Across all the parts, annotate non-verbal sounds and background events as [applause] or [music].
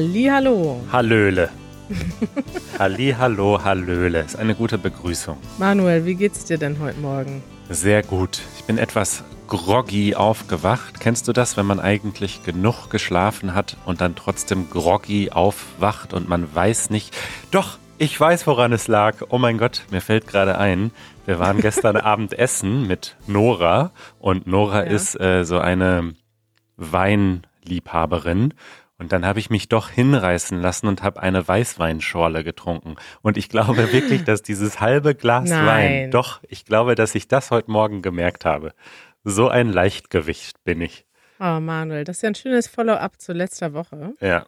Hallihallo. Hallöle. [laughs] Halli, hallo, hallöle. Ist eine gute Begrüßung. Manuel, wie geht's dir denn heute Morgen? Sehr gut. Ich bin etwas groggy aufgewacht. Kennst du das, wenn man eigentlich genug geschlafen hat und dann trotzdem groggy aufwacht und man weiß nicht. Doch, ich weiß, woran es lag. Oh mein Gott, mir fällt gerade ein. Wir waren gestern [laughs] Abend essen mit Nora und Nora Ja. ist äh, so eine Weinliebhaberin. Und dann habe ich mich doch hinreißen lassen und habe eine Weißweinschorle getrunken. Und ich glaube wirklich, dass dieses halbe Glas Nein. Wein, doch, ich glaube, dass ich das heute Morgen gemerkt habe. So ein Leichtgewicht bin ich. Oh, Manuel, das ist ja ein schönes Follow-up zu letzter Woche. Ja.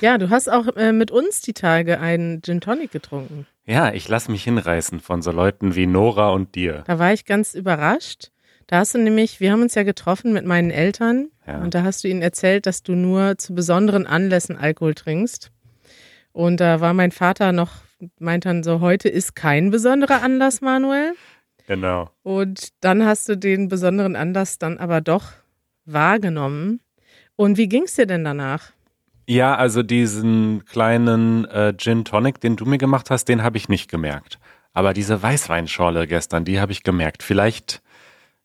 Ja, du hast auch äh, mit uns die Tage einen Gin Tonic getrunken. Ja, ich lasse mich hinreißen von so Leuten wie Nora und dir. Da war ich ganz überrascht. Da hast du nämlich, wir haben uns ja getroffen mit meinen Eltern Ja. und da hast du ihnen erzählt, dass du nur zu besonderen Anlässen Alkohol trinkst. Und da war mein Vater noch, meint dann so, heute ist kein besonderer Anlass, Manuel. Genau. Und dann hast du den besonderen Anlass dann aber doch wahrgenommen. Und wie ging's dir denn danach? Ja, also diesen kleinen äh, Gin Tonic, den du mir gemacht hast, den habe ich nicht gemerkt. Aber diese Weißweinschorle gestern, die habe ich gemerkt. Vielleicht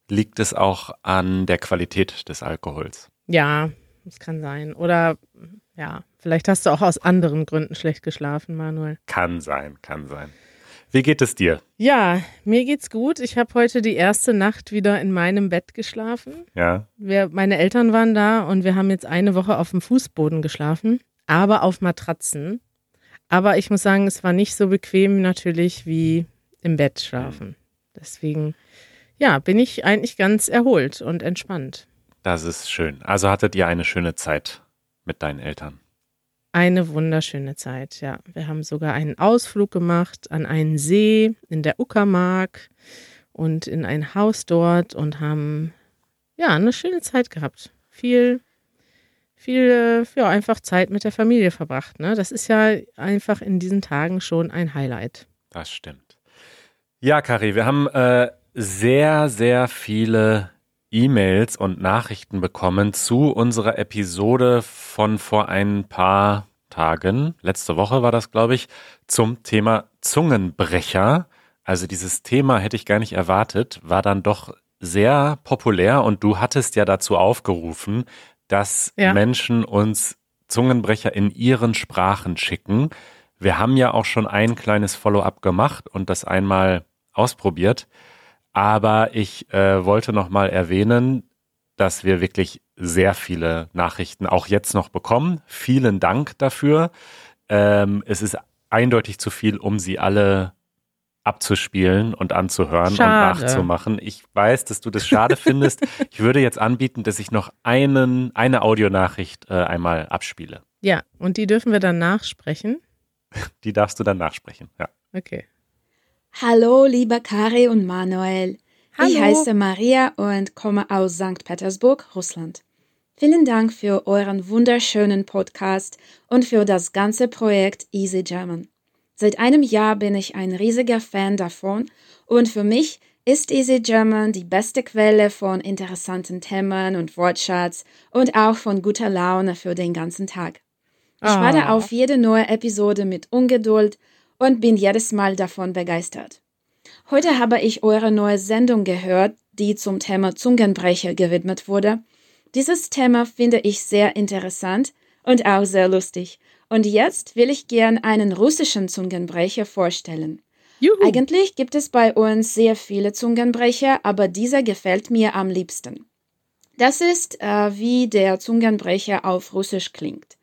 liegt es auch an der Qualität des Alkohols. Ja, das kann sein. Oder ja, vielleicht hast du auch aus anderen Gründen schlecht geschlafen, Manuel. Kann sein, kann sein. Wie geht es dir? Ja, mir geht's gut. Ich habe heute die erste Nacht wieder in meinem Bett geschlafen. Ja, Wir, meine Eltern waren da und wir haben jetzt eine Woche auf dem Fußboden geschlafen, aber auf Matratzen. Aber ich muss sagen, es war nicht so bequem natürlich wie im Bett schlafen. Deswegen, ja, bin ich eigentlich ganz erholt und entspannt. das ist schön. Also hattet ihr eine schöne Zeit mit deinen Eltern. Eine wunderschöne Zeit, ja. Wir haben sogar einen Ausflug gemacht an einen See in der Uckermark und in ein Haus dort und haben ja eine schöne Zeit gehabt. Viel, viel, ja, einfach Zeit mit der Familie verbracht. Ne? Das ist ja einfach in diesen Tagen schon ein Highlight. Das stimmt. Ja, Kari, wir haben äh, sehr, sehr viele E-Mails und Nachrichten bekommen zu unserer Episode von vor ein paar Tagen. Letzte Woche war das, glaube ich, zum Thema Zungenbrecher. Also dieses Thema hätte ich gar nicht erwartet, war dann doch sehr populär und du hattest ja dazu aufgerufen, dass Ja. Menschen uns Zungenbrecher in ihren Sprachen schicken. Wir haben ja auch schon ein kleines Follow-up gemacht und das einmal ausprobiert. Aber ich äh, wollte noch mal erwähnen, dass wir wirklich sehr viele Nachrichten auch jetzt noch bekommen. Vielen Dank dafür. Ähm, es ist eindeutig zu viel, um sie alle abzuspielen und anzuhören Schade. und nachzumachen. Ich weiß, dass du das schade findest. Ich würde jetzt anbieten, dass ich noch einen, eine Audionachricht äh, einmal abspiele. Ja, und die dürfen wir dann nachsprechen. Die darfst du dann nachsprechen. Ja. Okay. Hallo, lieber Kari und Manuel. Ich Hallo. heiße Maria und komme aus St. Petersburg, Russland. Vielen Dank für euren wunderschönen Podcast und für das ganze Projekt Easy German. Seit einem Jahr bin ich ein riesiger Fan davon und für mich ist Easy German die beste Quelle von interessanten Themen und Wortschatz und auch von guter Laune für den ganzen Tag. Ich warte Ah. auf jede neue Episode mit Ungeduld und bin jedes Mal davon begeistert. Heute habe ich eure neue Sendung gehört, die zum Thema Zungenbrecher gewidmet wurde. Dieses Thema finde ich sehr interessant und auch sehr lustig. Und jetzt will ich gern einen russischen Zungenbrecher vorstellen. Juhu. Eigentlich gibt es bei uns sehr viele Zungenbrecher, aber dieser gefällt mir am liebsten. Das ist, äh, wie der Zungenbrecher auf Russisch klingt.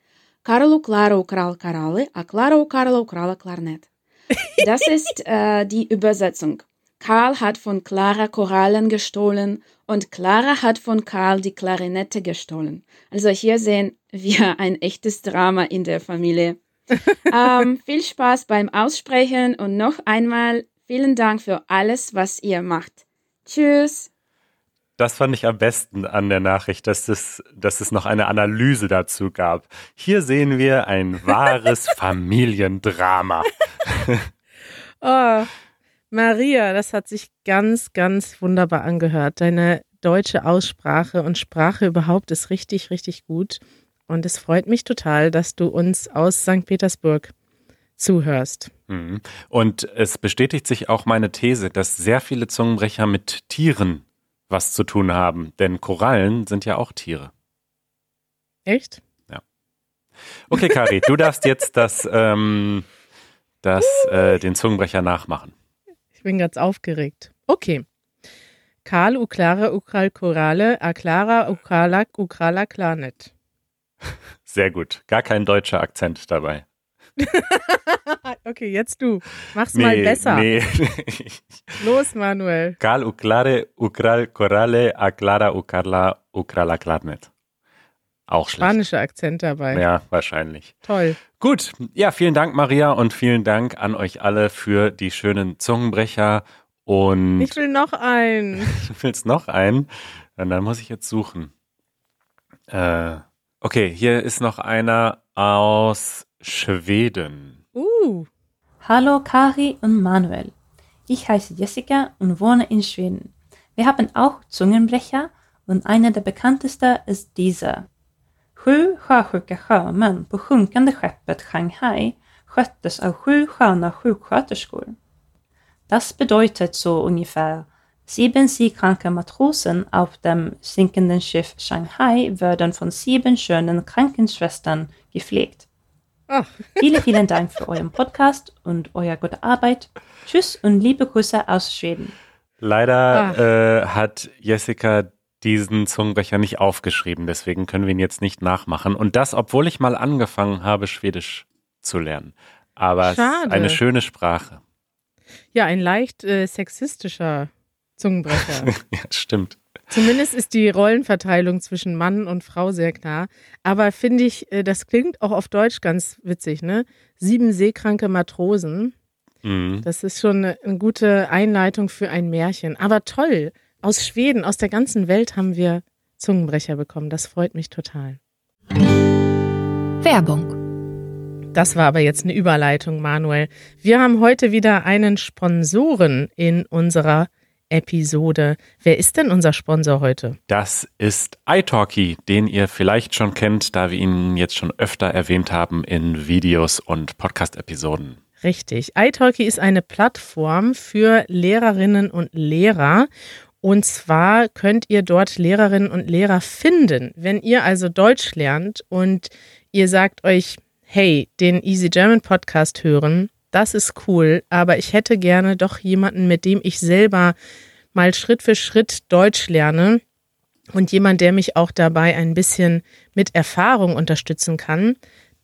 Карлу Клара украл кораллы, а Клара у Карла украла Klarnet. [laughs] Das ist äh, die Übersetzung. Karl hat von Clara Korallen gestohlen und Clara hat von Karl die Klarinette gestohlen. Also hier sehen wir ein echtes Drama in der Familie. [laughs] ähm, viel Spaß beim Aussprechen und noch einmal vielen Dank für alles, was ihr macht. Tschüss. Das fand ich am besten an der Nachricht, dass es, dass es noch eine Analyse dazu gab. Hier sehen wir ein wahres [laughs] Familiendrama. [laughs] Oh, Maria, das hat sich ganz, ganz wunderbar angehört. Deine deutsche Aussprache und Sprache überhaupt ist richtig, richtig gut. und es freut mich total, dass du uns aus St. Petersburg zuhörst. Mhm. Und es bestätigt sich auch meine These, dass sehr viele Zungenbrecher mit Tieren was zu tun haben, denn Korallen sind ja auch Tiere. Echt? Ja. Okay, Kari, du darfst jetzt das, ähm, das, äh, den Zungenbrecher nachmachen. Ich bin ganz aufgeregt. Okay. Karl, Uklare, Ukral, Korale, Aklara, Ukralak, Ukrala, Klarnet. Sehr gut. Gar kein deutscher Akzent dabei. [laughs] okay, jetzt du. Mach's nee, mal besser. Nee. [laughs] Los, Manuel. Karl, Uklare, Ukral, Korale, Aklara, Ukarla, Ukrala, Klarnet. Auch schlecht. Spanischer Akzent dabei. Ja, wahrscheinlich. Toll. Gut. Ja, vielen Dank, Maria, und vielen Dank an euch alle für die schönen Zungenbrecher. Und ich will noch einen. du [laughs] willst noch einen? Und dann muss ich jetzt suchen. Äh, okay, hier ist noch einer aus Schweden. Uh. Hallo Kari und Manuel. Ich heiße Jessica und wohne in Schweden. Wir haben auch Zungenbrecher und einer der bekanntesten ist dieser. Sju sjösjuka sjömän på sjunkande skeppet Shanghai sköttes av sju sköna sjuksköterskor. Das bedeutet so ungefähr, sieben seekranke Matrosen auf dem sinkenden Schiff Shanghai werden von sieben schönen Krankenschwestern gepflegt. Oh. vielen, vielen Dank für euren Podcast und eure gute Arbeit. Tschüss und liebe Grüße aus Schweden. Leider äh, hat Jessica diesen Zungenbrecher nicht aufgeschrieben, deswegen können wir ihn jetzt nicht nachmachen. Und das, obwohl ich mal angefangen habe, Schwedisch zu lernen. Aber Schade. es ist eine schöne Sprache. Ja, ein leicht äh, sexistischer Zungenbrecher. [laughs] ja, stimmt. Zumindest ist die Rollenverteilung zwischen Mann und Frau sehr klar. Aber finde ich, äh, das klingt auch auf Deutsch ganz witzig, ne? Sieben seekranke Matrosen. Mhm. Das ist schon eine, eine gute Einleitung für ein Märchen. Aber toll aus Schweden, aus der ganzen Welt haben wir Zungenbrecher bekommen. Das freut mich total. Werbung. Das war aber jetzt eine Überleitung, Manuel. Wir haben heute wieder einen Sponsoren in unserer Episode. Wer ist denn unser Sponsor heute? Das ist iTalki, den ihr vielleicht schon kennt, da wir ihn jetzt schon öfter erwähnt haben in Videos und Podcast-Episoden. Richtig. iTalki ist eine Plattform für Lehrerinnen und Lehrer und zwar könnt ihr dort Lehrerinnen und Lehrer finden. Wenn ihr also Deutsch lernt und ihr sagt euch, hey, den Easy German Podcast hören, das ist cool, aber ich hätte gerne doch jemanden, mit dem ich selber mal Schritt für Schritt Deutsch lerne und jemand, der mich auch dabei ein bisschen mit Erfahrung unterstützen kann,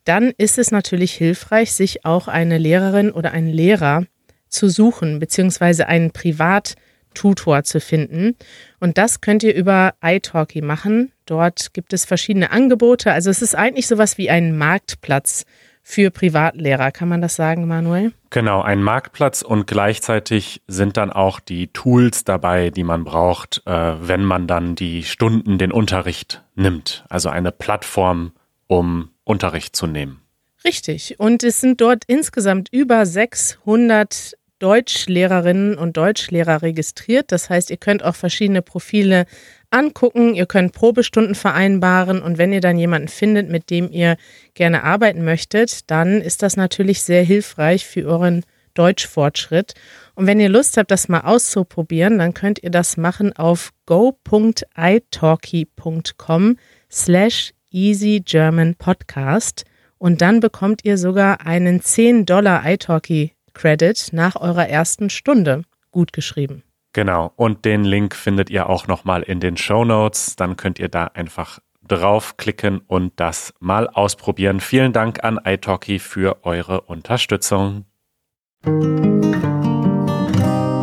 dann ist es natürlich hilfreich, sich auch eine Lehrerin oder einen Lehrer zu suchen, beziehungsweise einen Privat- Tutor zu finden. Und das könnt ihr über iTalki machen. Dort gibt es verschiedene Angebote. Also es ist eigentlich sowas wie ein Marktplatz für Privatlehrer. Kann man das sagen, Manuel? Genau, ein Marktplatz und gleichzeitig sind dann auch die Tools dabei, die man braucht, äh, wenn man dann die Stunden, den Unterricht nimmt. Also eine Plattform, um Unterricht zu nehmen. Richtig. Und es sind dort insgesamt über 600 Deutschlehrerinnen und Deutschlehrer registriert. Das heißt, ihr könnt auch verschiedene Profile angucken, ihr könnt Probestunden vereinbaren und wenn ihr dann jemanden findet, mit dem ihr gerne arbeiten möchtet, dann ist das natürlich sehr hilfreich für euren Deutschfortschritt. Und wenn ihr Lust habt, das mal auszuprobieren, dann könnt ihr das machen auf go.italki.com slash Easy German Podcast und dann bekommt ihr sogar einen 10 Dollar italki Credit nach eurer ersten Stunde. Gut geschrieben. Genau. Und den Link findet ihr auch nochmal in den Show Notes. Dann könnt ihr da einfach draufklicken und das mal ausprobieren. Vielen Dank an iTalki für eure Unterstützung.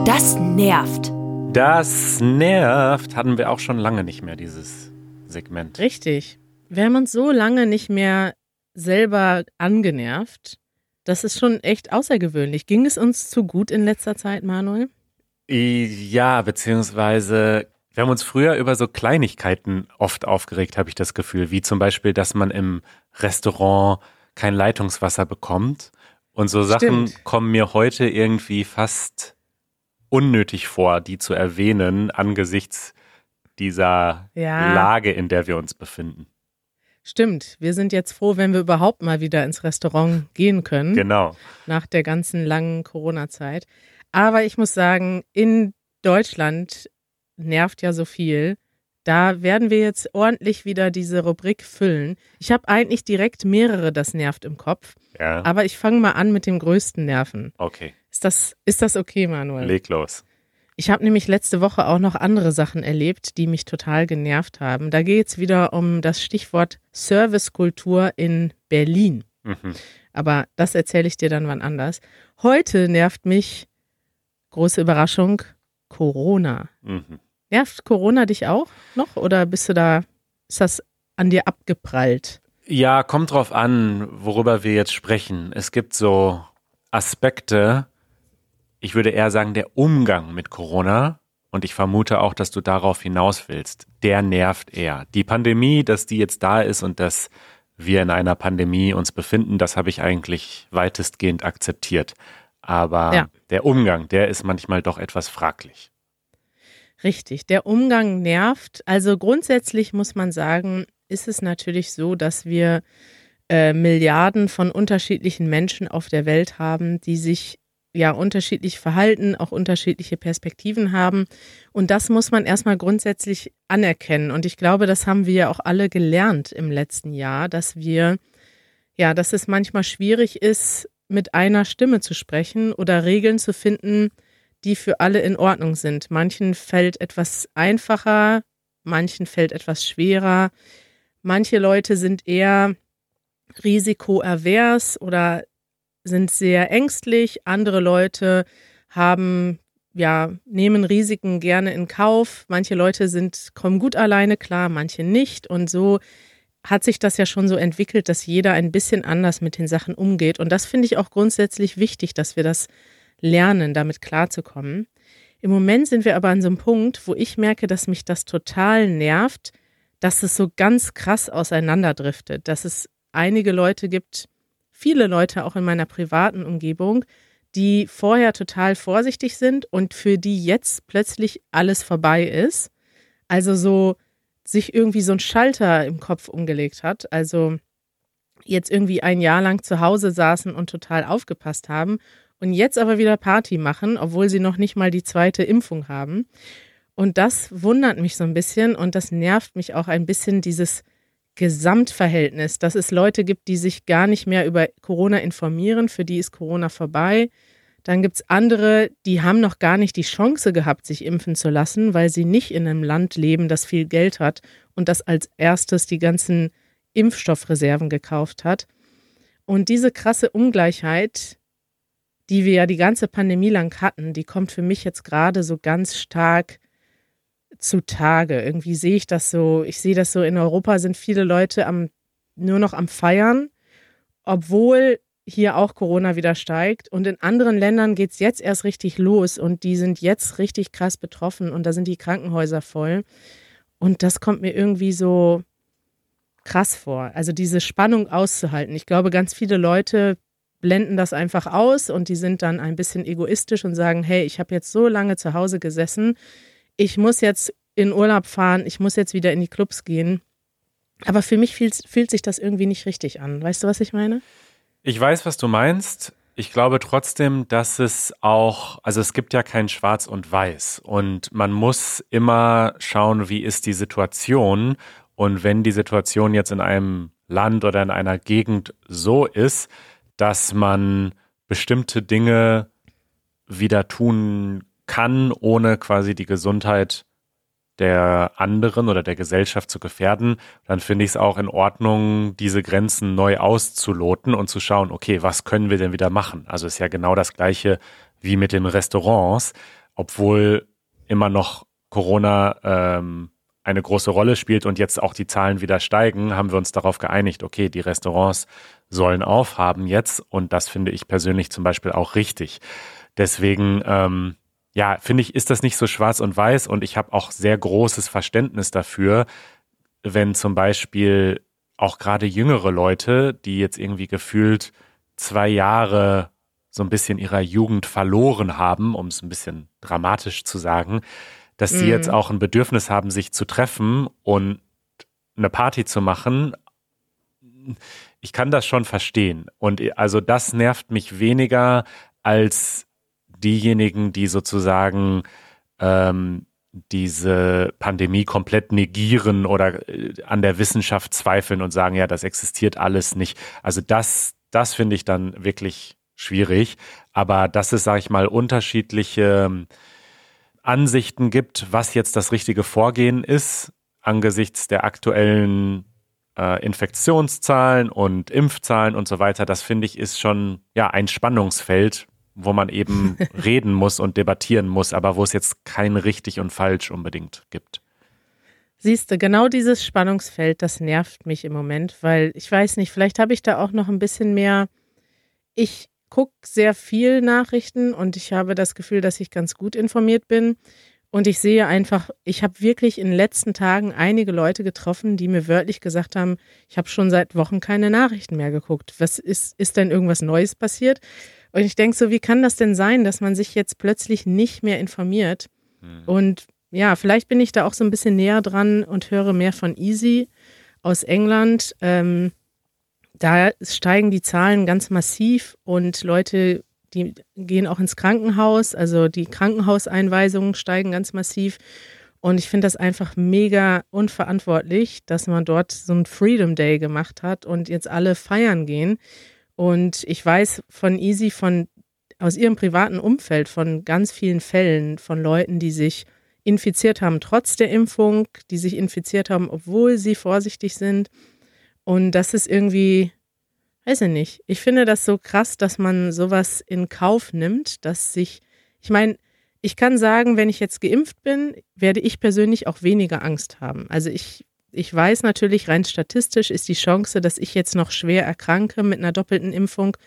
Das nervt. Das nervt. Hatten wir auch schon lange nicht mehr, dieses Segment. Richtig. Wir haben uns so lange nicht mehr selber angenervt. Das ist schon echt außergewöhnlich. Ging es uns zu gut in letzter Zeit, Manuel? Ja, beziehungsweise wir haben uns früher über so Kleinigkeiten oft aufgeregt, habe ich das Gefühl, wie zum Beispiel, dass man im Restaurant kein Leitungswasser bekommt. Und so Sachen Stimmt. kommen mir heute irgendwie fast unnötig vor, die zu erwähnen angesichts dieser ja. Lage, in der wir uns befinden. Stimmt, wir sind jetzt froh, wenn wir überhaupt mal wieder ins Restaurant gehen können. Genau. Nach der ganzen langen Corona-Zeit. Aber ich muss sagen, in Deutschland nervt ja so viel. Da werden wir jetzt ordentlich wieder diese Rubrik füllen. Ich habe eigentlich direkt mehrere, das nervt im Kopf. Ja. Aber ich fange mal an mit dem größten Nerven. Okay. Ist das, ist das okay, Manuel? Leg los. Ich habe nämlich letzte Woche auch noch andere Sachen erlebt, die mich total genervt haben. Da geht es wieder um das Stichwort Servicekultur in Berlin. Mhm. Aber das erzähle ich dir dann wann anders. Heute nervt mich, große Überraschung, Corona. Mhm. Nervt Corona dich auch noch oder bist du da, ist das an dir abgeprallt? Ja, kommt drauf an, worüber wir jetzt sprechen. Es gibt so Aspekte, ich würde eher sagen, der Umgang mit Corona, und ich vermute auch, dass du darauf hinaus willst, der nervt eher. Die Pandemie, dass die jetzt da ist und dass wir in einer Pandemie uns befinden, das habe ich eigentlich weitestgehend akzeptiert. Aber Ja. der Umgang, der ist manchmal doch etwas fraglich. Richtig, der Umgang nervt. Also grundsätzlich muss man sagen, ist es natürlich so, dass wir äh, Milliarden von unterschiedlichen Menschen auf der Welt haben, die sich ja unterschiedlich verhalten, auch unterschiedliche Perspektiven haben. Und das muss man erstmal grundsätzlich anerkennen. Und ich glaube, das haben wir ja auch alle gelernt im letzten Jahr, dass wir, ja, dass es manchmal schwierig ist, mit einer Stimme zu sprechen oder Regeln zu finden, die für alle in Ordnung sind. Manchen fällt etwas einfacher, manchen fällt etwas schwerer. Manche Leute sind eher risikoavers oder sind sehr ängstlich. Andere Leute haben ja, nehmen Risiken gerne in Kauf. Manche Leute sind, kommen gut alleine klar, manche nicht. Und so hat sich das ja schon so entwickelt, dass jeder ein bisschen anders mit den Sachen umgeht. Und das finde ich auch grundsätzlich wichtig, dass wir das lernen, damit klarzukommen. Im Moment sind wir aber an so einem Punkt, wo ich merke, dass mich das total nervt, dass es so ganz krass auseinanderdriftet, dass es einige Leute gibt, viele Leute auch in meiner privaten Umgebung, die vorher total vorsichtig sind und für die jetzt plötzlich alles vorbei ist. Also so sich irgendwie so ein Schalter im Kopf umgelegt hat. Also jetzt irgendwie ein Jahr lang zu Hause saßen und total aufgepasst haben und jetzt aber wieder Party machen, obwohl sie noch nicht mal die zweite Impfung haben. Und das wundert mich so ein bisschen und das nervt mich auch ein bisschen, dieses Gesamtverhältnis, dass es Leute gibt, die sich gar nicht mehr über Corona informieren, für die ist Corona vorbei. Dann gibt es andere, die haben noch gar nicht die Chance gehabt, sich impfen zu lassen, weil sie nicht in einem Land leben, das viel Geld hat und das als erstes die ganzen Impfstoffreserven gekauft hat. Und diese krasse Ungleichheit, die wir ja die ganze Pandemie lang hatten, die kommt für mich jetzt gerade so ganz stark zutage. Irgendwie sehe ich das so, ich sehe das so, in Europa sind viele Leute am, nur noch am Feiern, obwohl hier auch Corona wieder steigt. Und in anderen Ländern geht es jetzt erst richtig los und die sind jetzt richtig krass betroffen und da sind die Krankenhäuser voll. Und das kommt mir irgendwie so krass vor. Also diese Spannung auszuhalten. Ich glaube, ganz viele Leute blenden das einfach aus und die sind dann ein bisschen egoistisch und sagen, hey, ich habe jetzt so lange zu Hause gesessen, ich muss jetzt in Urlaub fahren, ich muss jetzt wieder in die Clubs gehen. Aber für mich fühlt, fühlt sich das irgendwie nicht richtig an. Weißt du, was ich meine? Ich weiß, was du meinst. Ich glaube trotzdem, dass es auch, also es gibt ja kein Schwarz und Weiß und man muss immer schauen, wie ist die Situation und wenn die Situation jetzt in einem Land oder in einer Gegend so ist, dass man bestimmte Dinge wieder tun kann, ohne quasi die Gesundheit der anderen oder der Gesellschaft zu gefährden, dann finde ich es auch in Ordnung, diese Grenzen neu auszuloten und zu schauen, okay, was können wir denn wieder machen? Also ist ja genau das gleiche wie mit den Restaurants, obwohl immer noch Corona ähm, eine große Rolle spielt und jetzt auch die Zahlen wieder steigen, haben wir uns darauf geeinigt, okay, die Restaurants sollen aufhaben jetzt und das finde ich persönlich zum Beispiel auch richtig. Deswegen ähm, ja, finde ich, ist das nicht so schwarz und weiß und ich habe auch sehr großes Verständnis dafür, wenn zum Beispiel auch gerade jüngere Leute, die jetzt irgendwie gefühlt zwei Jahre so ein bisschen ihrer Jugend verloren haben, um es ein bisschen dramatisch zu sagen, dass die Mhm. jetzt auch ein Bedürfnis haben, sich zu treffen und eine Party zu machen, ich kann das schon verstehen. Und also das nervt mich weniger als diejenigen, die sozusagen ähm, diese Pandemie komplett negieren oder äh, an der Wissenschaft zweifeln und sagen, ja, das existiert alles nicht. Also das, das finde ich dann wirklich schwierig. Aber dass es, sage ich mal, unterschiedliche ähm, Ansichten gibt, was jetzt das richtige Vorgehen ist, angesichts der aktuellen äh, Infektionszahlen und Impfzahlen und so weiter, das finde ich ist schon ja ein Spannungsfeld, wo man eben [laughs] reden muss und debattieren muss, aber wo es jetzt kein richtig und falsch unbedingt gibt. Siehst du, genau dieses Spannungsfeld, das nervt mich im Moment, weil ich weiß nicht, vielleicht habe ich da auch noch ein bisschen mehr. Ich gucke sehr viel Nachrichten und ich habe das Gefühl, dass ich ganz gut informiert bin. Und ich sehe einfach, ich habe wirklich in den letzten Tagen einige Leute getroffen, die mir wörtlich gesagt haben, ich habe schon seit Wochen keine Nachrichten mehr geguckt. Was ist, ist denn irgendwas Neues passiert? Und ich denke so, wie kann das denn sein, dass man sich jetzt plötzlich nicht mehr informiert? Mhm. Und ja, vielleicht bin ich da auch so ein bisschen näher dran und höre mehr von Easy aus England. Ähm, da steigen die Zahlen ganz massiv und Leute, die gehen auch ins Krankenhaus. Also die Krankenhauseinweisungen steigen ganz massiv. Und ich finde das einfach mega unverantwortlich, dass man dort so ein Freedom Day gemacht hat und jetzt alle feiern gehen. Und ich weiß von Easy, von aus ihrem privaten Umfeld, von ganz vielen Fällen von Leuten, die sich infiziert haben trotz der Impfung, die sich infiziert haben, obwohl sie vorsichtig sind. Und das ist irgendwie, weiß ich nicht. Ich finde das so krass, dass man sowas in Kauf nimmt, dass sich, ich meine, ich kann sagen, wenn ich jetzt geimpft bin, werde ich persönlich auch weniger Angst haben. Also ich ich weiß natürlich, rein statistisch ist die Chance, dass ich jetzt noch schwer erkranke mit einer doppelten Impfung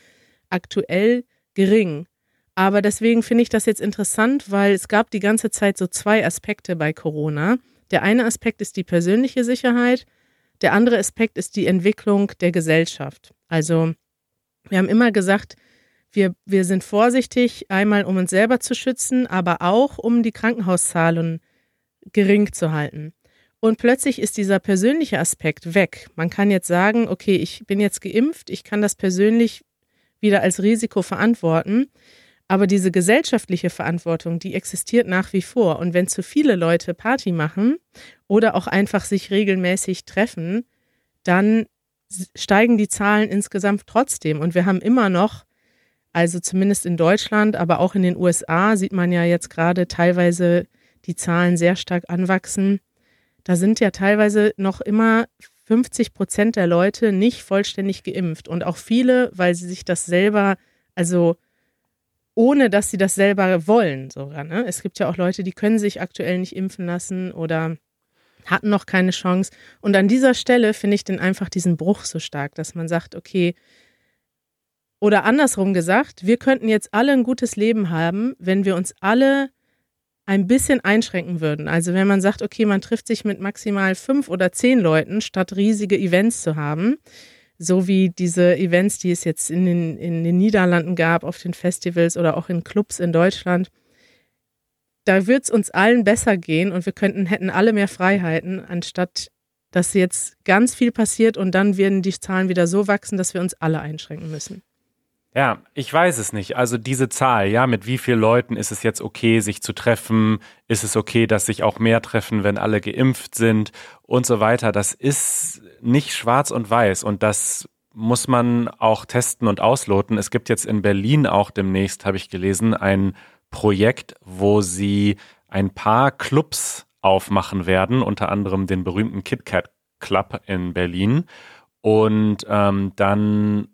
aktuell gering. Aber deswegen finde ich das jetzt interessant, weil es gab die ganze Zeit so zwei Aspekte bei Corona. Der eine Aspekt ist die persönliche Sicherheit, der andere Aspekt ist die Entwicklung der Gesellschaft. Also wir haben immer gesagt, wir, wir sind vorsichtig, einmal um uns selber zu schützen, aber auch um die Krankenhauszahlen gering zu halten. Und plötzlich ist dieser persönliche Aspekt weg. Man kann jetzt sagen, okay, ich bin jetzt geimpft, ich kann das persönlich wieder als Risiko verantworten. Aber diese gesellschaftliche Verantwortung, die existiert nach wie vor. Und wenn zu viele Leute Party machen oder auch einfach sich regelmäßig treffen, dann steigen die Zahlen insgesamt trotzdem. Und wir haben immer noch, also zumindest in Deutschland, aber auch in den USA sieht man ja jetzt gerade teilweise die Zahlen sehr stark anwachsen da sind ja teilweise noch immer 50 Prozent der Leute nicht vollständig geimpft und auch viele, weil sie sich das selber, also ohne dass sie das selber wollen sogar. Ne? Es gibt ja auch Leute, die können sich aktuell nicht impfen lassen oder hatten noch keine Chance. Und an dieser Stelle finde ich dann einfach diesen Bruch so stark, dass man sagt, okay, oder andersrum gesagt, wir könnten jetzt alle ein gutes Leben haben, wenn wir uns alle ein bisschen einschränken würden. Also wenn man sagt, okay, man trifft sich mit maximal fünf oder zehn Leuten, statt riesige Events zu haben, so wie diese Events, die es jetzt in den, in den Niederlanden gab, auf den Festivals oder auch in Clubs in Deutschland, da wird es uns allen besser gehen und wir könnten, hätten alle mehr Freiheiten, anstatt dass jetzt ganz viel passiert und dann werden die Zahlen wieder so wachsen, dass wir uns alle einschränken müssen. Ja, ich weiß es nicht. Also diese Zahl, ja, mit wie vielen Leuten ist es jetzt okay, sich zu treffen? Ist es okay, dass sich auch mehr treffen, wenn alle geimpft sind und so weiter? Das ist nicht schwarz und weiß und das muss man auch testen und ausloten. Es gibt jetzt in Berlin auch demnächst, habe ich gelesen, ein Projekt, wo sie ein paar Clubs aufmachen werden, unter anderem den berühmten KitKat Club in Berlin. Und ähm, dann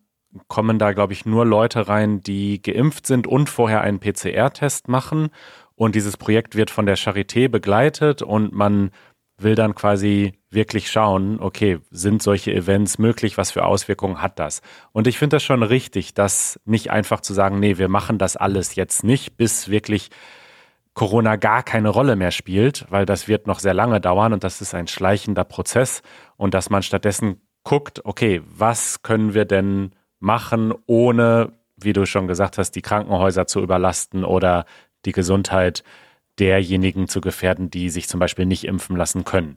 kommen da, glaube ich, nur Leute rein, die geimpft sind und vorher einen PCR-Test machen. Und dieses Projekt wird von der Charité begleitet und man will dann quasi wirklich schauen, okay, sind solche Events möglich, was für Auswirkungen hat das? Und ich finde das schon richtig, das nicht einfach zu sagen, nee, wir machen das alles jetzt nicht, bis wirklich Corona gar keine Rolle mehr spielt, weil das wird noch sehr lange dauern und das ist ein schleichender Prozess und dass man stattdessen guckt, okay, was können wir denn machen, ohne, wie du schon gesagt hast, die Krankenhäuser zu überlasten oder die Gesundheit derjenigen zu gefährden, die sich zum Beispiel nicht impfen lassen können.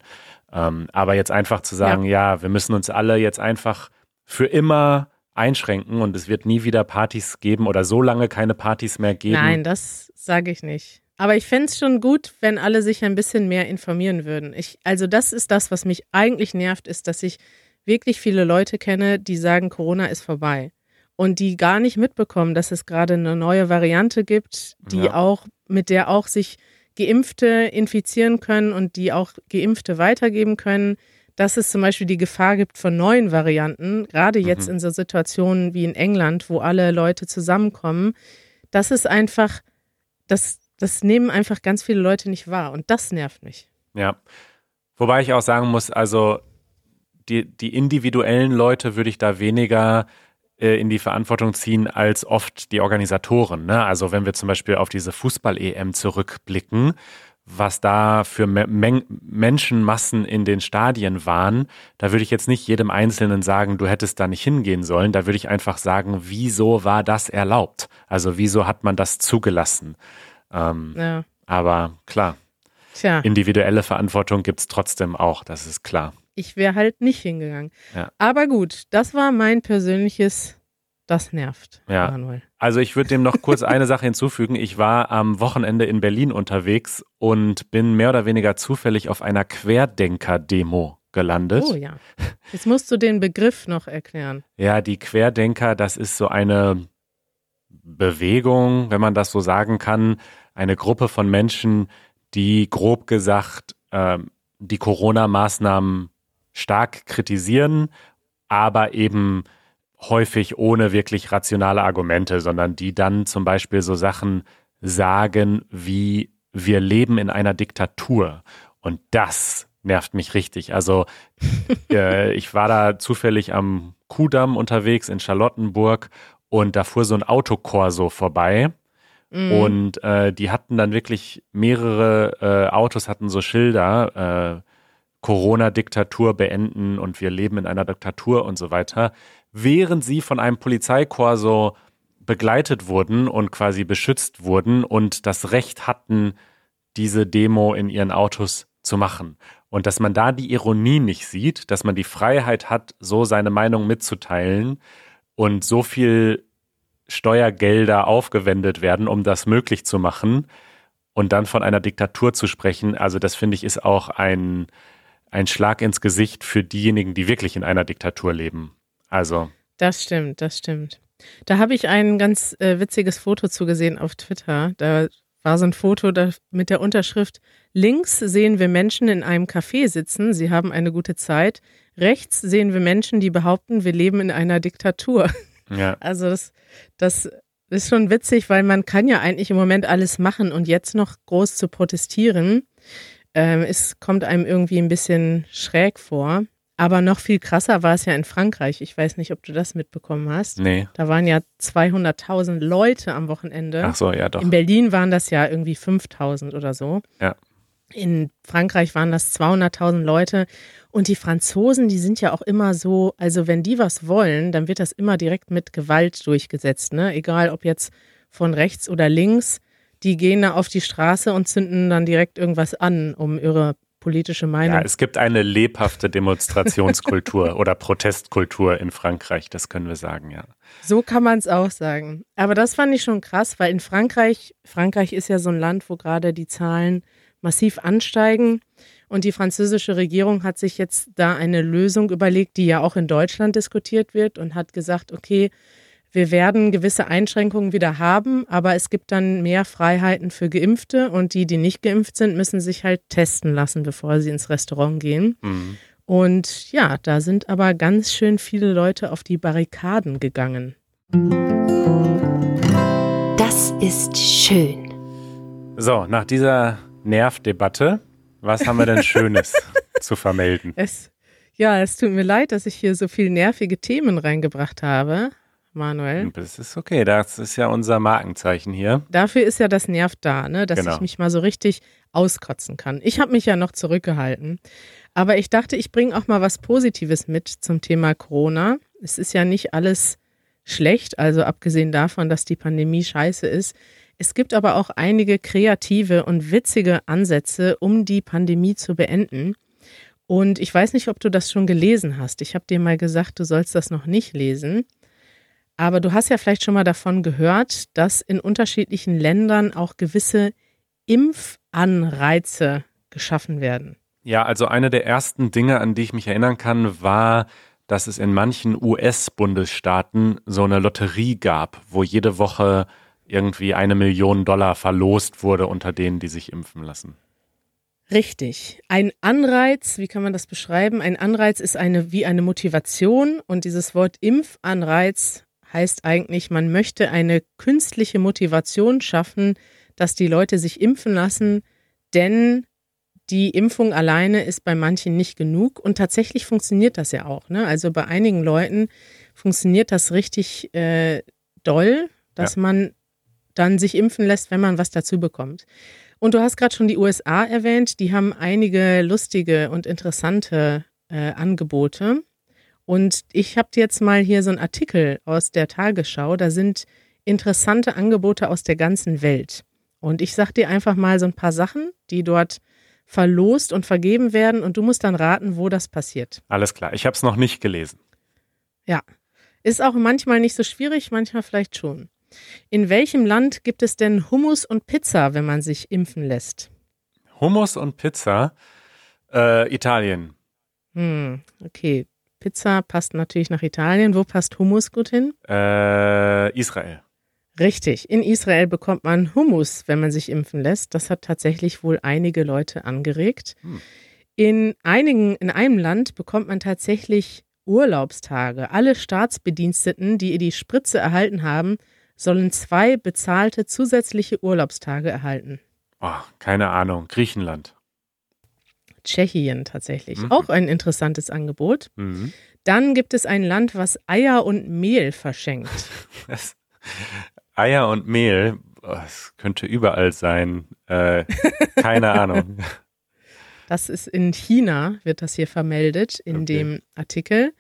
Ähm, aber jetzt einfach zu sagen, ja. ja, wir müssen uns alle jetzt einfach für immer einschränken und es wird nie wieder Partys geben oder so lange keine Partys mehr geben. Nein, das sage ich nicht. Aber ich fände es schon gut, wenn alle sich ein bisschen mehr informieren würden. Ich, also das ist das, was mich eigentlich nervt, ist, dass ich wirklich viele Leute kenne, die sagen, Corona ist vorbei. Und die gar nicht mitbekommen, dass es gerade eine neue Variante gibt, die Ja. auch, mit der auch sich Geimpfte infizieren können und die auch Geimpfte weitergeben können, dass es zum Beispiel die Gefahr gibt von neuen Varianten, gerade jetzt Mhm. in so Situationen wie in England, wo alle Leute zusammenkommen. Das ist einfach, das, das nehmen einfach ganz viele Leute nicht wahr und das nervt mich. Ja. Wobei ich auch sagen muss, also die, die individuellen Leute würde ich da weniger äh, in die Verantwortung ziehen als oft die Organisatoren. Ne? Also wenn wir zum Beispiel auf diese Fußball-EM zurückblicken, was da für Me Men Menschenmassen in den Stadien waren, da würde ich jetzt nicht jedem Einzelnen sagen, du hättest da nicht hingehen sollen. Da würde ich einfach sagen, wieso war das erlaubt? Also wieso hat man das zugelassen? Ähm, Ja. aber klar, Tja, individuelle Verantwortung gibt es trotzdem auch, das ist klar. Ich wäre halt nicht hingegangen. Ja. Aber gut, das war mein persönliches, das nervt, Ja. Manuel. Also ich würde dem noch kurz eine Sache hinzufügen. Ich war am Wochenende in Berlin unterwegs und bin mehr oder weniger zufällig auf einer Querdenker-Demo gelandet. Oh ja. Jetzt musst du den Begriff noch erklären. Ja, die Querdenker, das ist so eine Bewegung, wenn man das so sagen kann, eine Gruppe von Menschen, die grob gesagt ähm, die Corona-Maßnahmen stark kritisieren, aber eben häufig ohne wirklich rationale Argumente, sondern die dann zum Beispiel so Sachen sagen wie wir leben in einer Diktatur. Und das nervt mich richtig. Also [laughs] äh, ich war da zufällig am Kudamm unterwegs in Charlottenburg und da fuhr so ein Autokorso vorbei. Mhm. Und äh, die hatten dann wirklich mehrere äh, Autos hatten so Schilder, äh, Corona-Diktatur beenden und wir leben in einer Diktatur und so weiter, während sie von einem Polizeikorso begleitet wurden und quasi beschützt wurden und das Recht hatten, diese Demo in ihren Autos zu machen. Und dass man da die Ironie nicht sieht, dass man die Freiheit hat, so seine Meinung mitzuteilen und so viel Steuergelder aufgewendet werden, um das möglich zu machen und dann von einer Diktatur zu sprechen, also das finde ich ist auch ein, ein Schlag ins Gesicht für diejenigen, die wirklich in einer Diktatur leben. Also, Das stimmt, das stimmt. Da habe ich ein ganz äh, witziges Foto zugesehen auf Twitter. Da war so ein Foto da mit der Unterschrift Links sehen wir Menschen in einem Café sitzen, sie haben eine gute Zeit. Rechts sehen wir Menschen, die behaupten, wir leben in einer Diktatur. ja, [laughs] Also das, das ist schon witzig, weil man kann ja eigentlich im Moment alles machen und jetzt noch groß zu protestieren, ähm, es kommt einem irgendwie ein bisschen schräg vor. Aber noch viel krasser war es ja in Frankreich. Ich weiß nicht, ob du das mitbekommen hast. nee. Da waren ja 200.000 Leute am Wochenende. Ach so, ja doch. In Berlin waren das ja irgendwie 5.000 oder so. Ja. In Frankreich waren das 200.000 Leute. Und die Franzosen, die sind ja auch immer so, also wenn die was wollen, dann wird das immer direkt mit Gewalt durchgesetzt. Ne? Egal ob jetzt von rechts oder links, die gehen da auf die Straße und zünden dann direkt irgendwas an, um ihre politische Meinung. Ja, es gibt eine lebhafte Demonstrationskultur [laughs] oder Protestkultur in Frankreich, das können wir sagen, ja. So kann man es auch sagen. Aber das fand ich schon krass, weil in Frankreich, Frankreich ist ja so ein Land, wo gerade die Zahlen massiv ansteigen. Und die französische Regierung hat sich jetzt da eine Lösung überlegt, die ja auch in Deutschland diskutiert wird und hat gesagt, okay, wir werden gewisse Einschränkungen wieder haben, aber es gibt dann mehr Freiheiten für Geimpfte und die, die nicht geimpft sind, müssen sich halt testen lassen, bevor sie ins Restaurant gehen. Mhm. Und ja, da sind aber ganz schön viele Leute auf die Barrikaden gegangen. Das ist schön. So, nach dieser Nervdebatte, was haben wir denn [laughs] Schönes zu vermelden? Es, ja, es tut mir leid, dass ich hier so viel nervige Themen reingebracht habe, Manuel. Das ist okay, das ist ja unser Markenzeichen hier. Dafür ist ja das Nerv da, ne, dass Genau. ich mich mal so richtig auskotzen kann. Ich habe mich ja noch zurückgehalten. Aber ich dachte, ich bringe auch mal was Positives mit zum Thema Corona. Es ist ja nicht alles schlecht, also abgesehen davon, dass die Pandemie scheiße ist. Es gibt aber auch einige kreative und witzige Ansätze, um die Pandemie zu beenden. Und ich weiß nicht, ob du das schon gelesen hast. Ich habe dir mal gesagt, du sollst das noch nicht lesen. Aber du hast ja vielleicht schon mal davon gehört, dass in unterschiedlichen Ländern auch gewisse Impfanreize geschaffen werden. Ja, also eine der ersten Dinge, an die ich mich erinnern kann, war, dass es in manchen US-Bundesstaaten so eine Lotterie gab, wo jede Woche irgendwie eine Million Dollar verlost wurde unter denen, die sich impfen lassen. Richtig. Ein Anreiz, wie kann man das beschreiben? Ein Anreiz ist eine wie eine Motivation und dieses Wort Impfanreiz heißt eigentlich, man möchte eine künstliche Motivation schaffen, dass die Leute sich impfen lassen, denn die Impfung alleine ist bei manchen nicht genug und tatsächlich funktioniert das ja auch. Ne? Also bei einigen Leuten funktioniert das richtig äh, doll, dass ja. man dann sich impfen lässt, wenn man was dazu bekommt. Und du hast gerade schon die USA erwähnt, die haben einige lustige und interessante äh, Angebote. Und ich habe jetzt mal hier so einen Artikel aus der Tagesschau, da sind interessante Angebote aus der ganzen Welt. Und ich sag dir einfach mal so ein paar Sachen, die dort verlost und vergeben werden und du musst dann raten, wo das passiert. Alles klar, ich habe es noch nicht gelesen. Ja, ist auch manchmal nicht so schwierig, manchmal vielleicht schon. In welchem Land gibt es denn Hummus und Pizza, wenn man sich impfen lässt? Hummus und Pizza? Äh, Italien. Hm, okay. Pizza passt natürlich nach Italien. Wo passt Hummus gut hin? Äh, Israel. Richtig. In Israel bekommt man Hummus, wenn man sich impfen lässt. Das hat tatsächlich wohl einige Leute angeregt. Hm. In einigen, in einem Land bekommt man tatsächlich Urlaubstage. Alle Staatsbediensteten, die die Spritze erhalten haben, sollen zwei bezahlte zusätzliche Urlaubstage erhalten. Oh, keine Ahnung. Griechenland. Tschechien tatsächlich. Mhm. Auch ein interessantes Angebot. Mhm. Dann gibt es ein Land, was Eier und Mehl verschenkt. [laughs] Was? Eier und Mehl, es könnte überall sein. Äh, keine [laughs] Ahnung. Das ist in China, wird das hier vermeldet in okay. dem Artikel.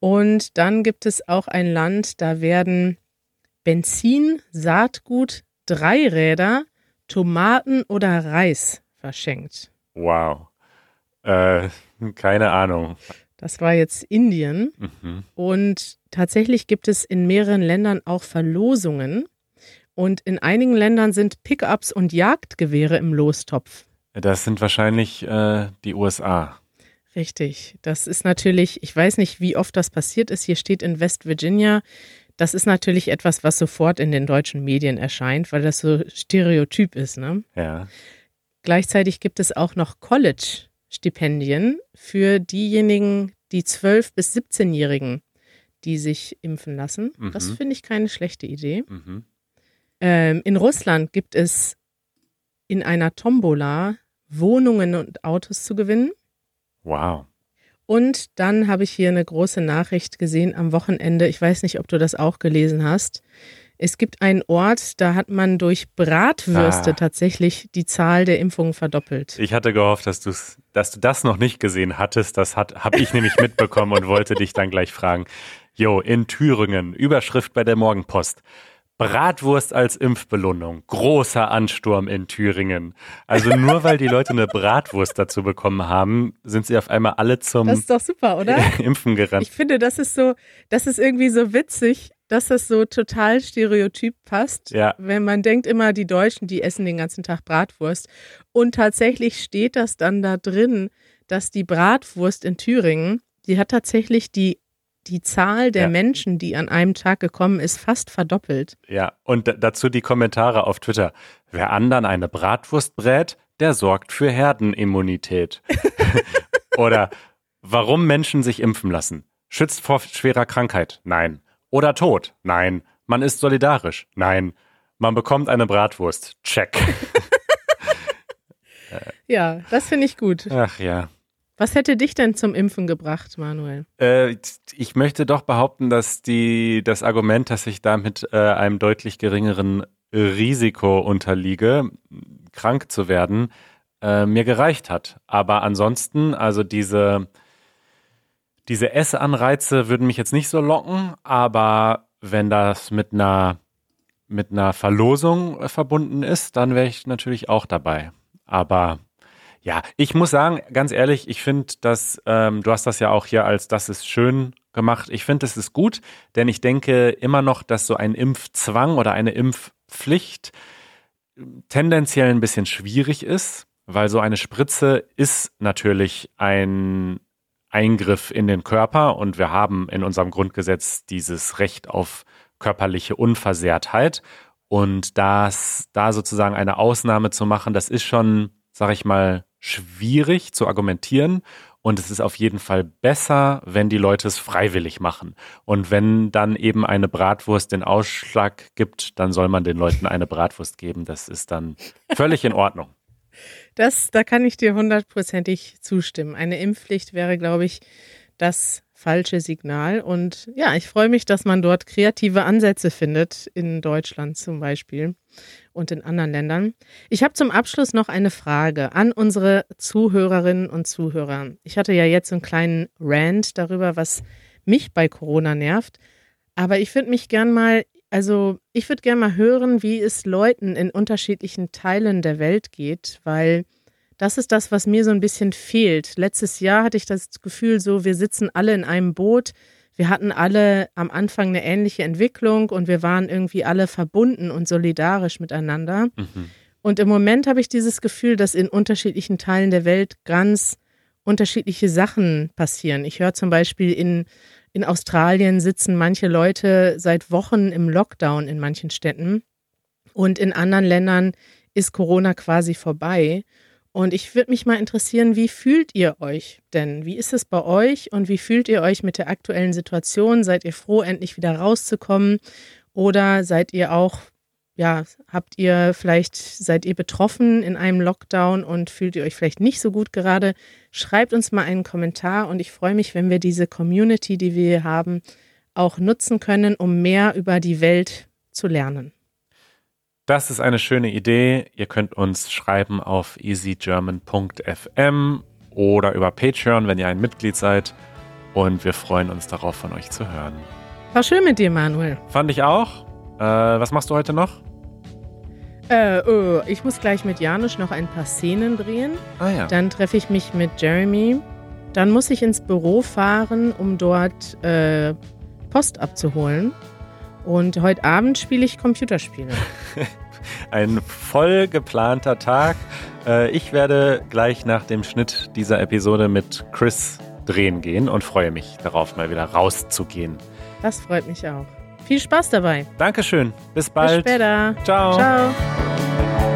Und dann gibt es auch ein Land, da werden Benzin, Saatgut, Dreiräder, Tomaten oder Reis verschenkt. Wow. Äh, keine Ahnung. Das war jetzt Indien. Mhm. Und tatsächlich gibt es in mehreren Ländern auch Verlosungen. Und in einigen Ländern sind Pickups und Jagdgewehre im Lostopf. Das sind wahrscheinlich äh, die USA. Richtig. Das ist natürlich, ich weiß nicht, wie oft das passiert ist. Hier steht in West Virginia. Das ist natürlich etwas, was sofort in den deutschen Medien erscheint, weil das so stereotyp ist. Ne? Ja. Gleichzeitig gibt es auch noch College Stipendien für diejenigen, die 12- bis 17-Jährigen, die sich impfen lassen. Mhm. Das finde ich keine schlechte Idee. Mhm. Ähm, in Russland gibt es in einer Tombola Wohnungen und Autos zu gewinnen. Wow. Und dann habe ich hier eine große Nachricht gesehen am Wochenende. Ich weiß nicht, ob du das auch gelesen hast. Es gibt einen Ort, da hat man durch Bratwürste ah. tatsächlich die Zahl der Impfungen verdoppelt. Ich hatte gehofft, dass, du's, dass du das noch nicht gesehen hattest. Das hat, habe ich nämlich mitbekommen und wollte dich dann gleich fragen. Jo, in Thüringen, Überschrift bei der Morgenpost. Bratwurst als Impfbelohnung. Großer Ansturm in Thüringen. Also nur weil die Leute eine Bratwurst dazu bekommen haben, sind sie auf einmal alle zum Das ist doch super, oder? [laughs] Impfen gerannt. Ich finde, das ist so, das ist irgendwie so witzig, dass das so total stereotyp passt. Ja. Wenn man denkt immer, die Deutschen, die essen den ganzen Tag Bratwurst. Und tatsächlich steht das dann da drin, dass die Bratwurst in Thüringen, die hat tatsächlich die die Zahl der ja. Menschen, die an einem Tag gekommen ist, fast verdoppelt. Ja, und dazu die Kommentare auf Twitter. Wer anderen eine Bratwurst brät, der sorgt für Herdenimmunität. [laughs] Oder warum Menschen sich impfen lassen. Schützt vor schwerer Krankheit? Nein. Oder Tod? Nein. Man ist solidarisch? Nein. Man bekommt eine Bratwurst? Check. [laughs] ja, das finde ich gut. Ach ja. Was hätte dich denn zum Impfen gebracht, Manuel? Äh, ich möchte doch behaupten, dass die, das Argument, dass ich damit äh, einem deutlich geringeren Risiko unterliege, krank zu werden, äh, mir gereicht hat. Aber ansonsten, also diese, diese Essanreize würden mich jetzt nicht so locken, aber wenn das mit einer, mit einer Verlosung verbunden ist, dann wäre ich natürlich auch dabei. Aber Ja, ich muss sagen, ganz ehrlich, ich finde, dass ähm, du hast das ja auch hier als das ist schön gemacht. Ich finde, es ist gut, denn ich denke immer noch, dass so ein Impfzwang oder eine Impfpflicht tendenziell ein bisschen schwierig ist, weil so eine Spritze ist natürlich ein Eingriff in den Körper und wir haben in unserem Grundgesetz dieses Recht auf körperliche Unversehrtheit. Und das, da sozusagen eine Ausnahme zu machen, das ist schon, sag ich mal, schwierig zu argumentieren. Und es ist auf jeden Fall besser, wenn die Leute es freiwillig machen. Und wenn dann eben eine Bratwurst den Ausschlag gibt, dann soll man den Leuten eine Bratwurst geben. Das ist dann völlig in Ordnung. Das, da kann ich dir hundertprozentig zustimmen. Eine Impfpflicht wäre, glaube ich, das falsche Signal. Und ja, ich freue mich, dass man dort kreative Ansätze findet, in Deutschland zum Beispiel und in anderen Ländern. Ich habe zum Abschluss noch eine Frage an unsere Zuhörerinnen und Zuhörer. Ich hatte ja jetzt einen kleinen Rant darüber, was mich bei Corona nervt. Aber ich würde mich gern mal, also ich würde gern mal hören, wie es Leuten in unterschiedlichen Teilen der Welt geht, weil das ist das, was mir so ein bisschen fehlt. Letztes Jahr hatte ich das Gefühl, so wir sitzen alle in einem Boot. Wir hatten alle am Anfang eine ähnliche Entwicklung und wir waren irgendwie alle verbunden und solidarisch miteinander. Mhm. Und im Moment habe ich dieses Gefühl, dass in unterschiedlichen Teilen der Welt ganz unterschiedliche Sachen passieren. Ich höre zum Beispiel in, in Australien sitzen manche Leute seit Wochen im Lockdown in manchen Städten und in anderen Ländern ist Corona quasi vorbei. Und ich würde mich mal interessieren, wie fühlt ihr euch denn? Wie ist es bei euch und wie fühlt ihr euch mit der aktuellen Situation? Seid ihr froh, endlich wieder rauszukommen? Oder seid ihr auch, ja, habt ihr vielleicht, seid ihr betroffen in einem Lockdown und fühlt ihr euch vielleicht nicht so gut gerade? Schreibt uns mal einen Kommentar und ich freue mich, wenn wir diese Community, die wir hier haben, auch nutzen können, um mehr über die Welt zu lernen. Das ist eine schöne Idee. Ihr könnt uns schreiben auf easygerman.fm oder über Patreon, wenn ihr ein Mitglied seid. Und wir freuen uns darauf, von euch zu hören. War schön mit dir, Manuel. Fand ich auch. Äh, was machst du heute noch? Äh, oh, ich muss gleich mit Janusz noch ein paar Szenen drehen. Ah ja. Dann treffe ich mich mit Jeremy. Dann muss ich ins Büro fahren, um dort äh, Post abzuholen. Und heute Abend spiele ich Computerspiele. [laughs] Ein voll geplanter Tag. Äh, ich werde gleich nach dem Schnitt dieser Episode mit Chris drehen gehen und freue mich darauf, mal wieder rauszugehen. Das freut mich auch. Viel Spaß dabei. Dankeschön. Bis bald. Bis später. Ciao. Ciao.